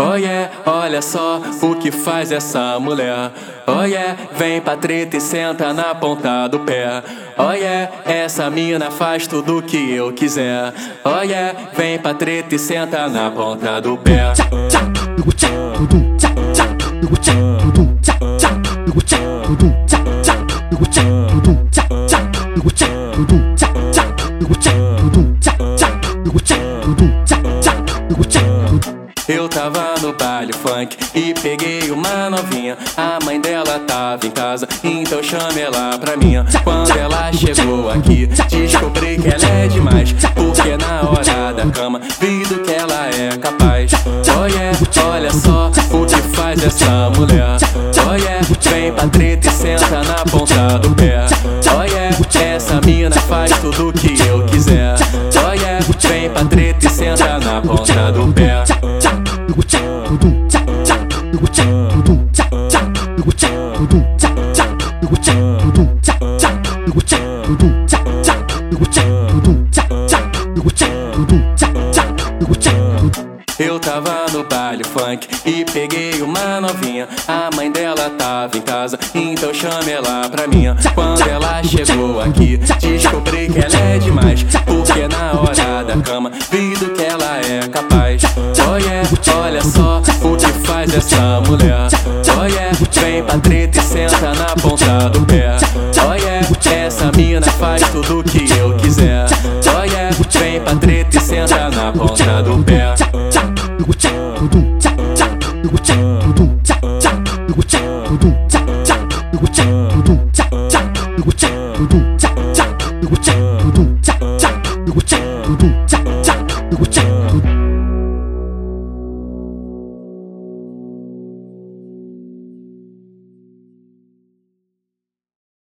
Oh yeah, olha só o que faz essa mulher. Oh yeah, vem pra treta e senta na ponta do pé. Oh yeah, essa mina faz tudo que eu quiser. Oh yeah, vem pra treta e senta na ponta do pé. Eu tava no baile funk e peguei uma novinha. A mãe dela tava em casa, então chame ela pra mim. Quando ela chegou aqui, descobri que ela é demais. Porque na hora da cama, vi do que ela é capaz. Oh yeah, olha só o que faz essa mulher. Oh yeah, vem pra treta e senta na ponta do pé. Oh yeah, essa mina faz tudo que eu quiser. Vem pra treta e senta na ponta do pé. Eu tava no baile funk e peguei uma novinha. A mãe dela tava em casa, então chame ela pra mim. Quando ela chegou aqui, descobri que ela é demais. Porque na hora olha só o que faz essa mulher. Oh yeah, vem pra treta e senta na ponta do pé. Oh yeah, essa mina faz tudo que eu quiser. Oh yeah, vem pra treta e senta na ponta do pé.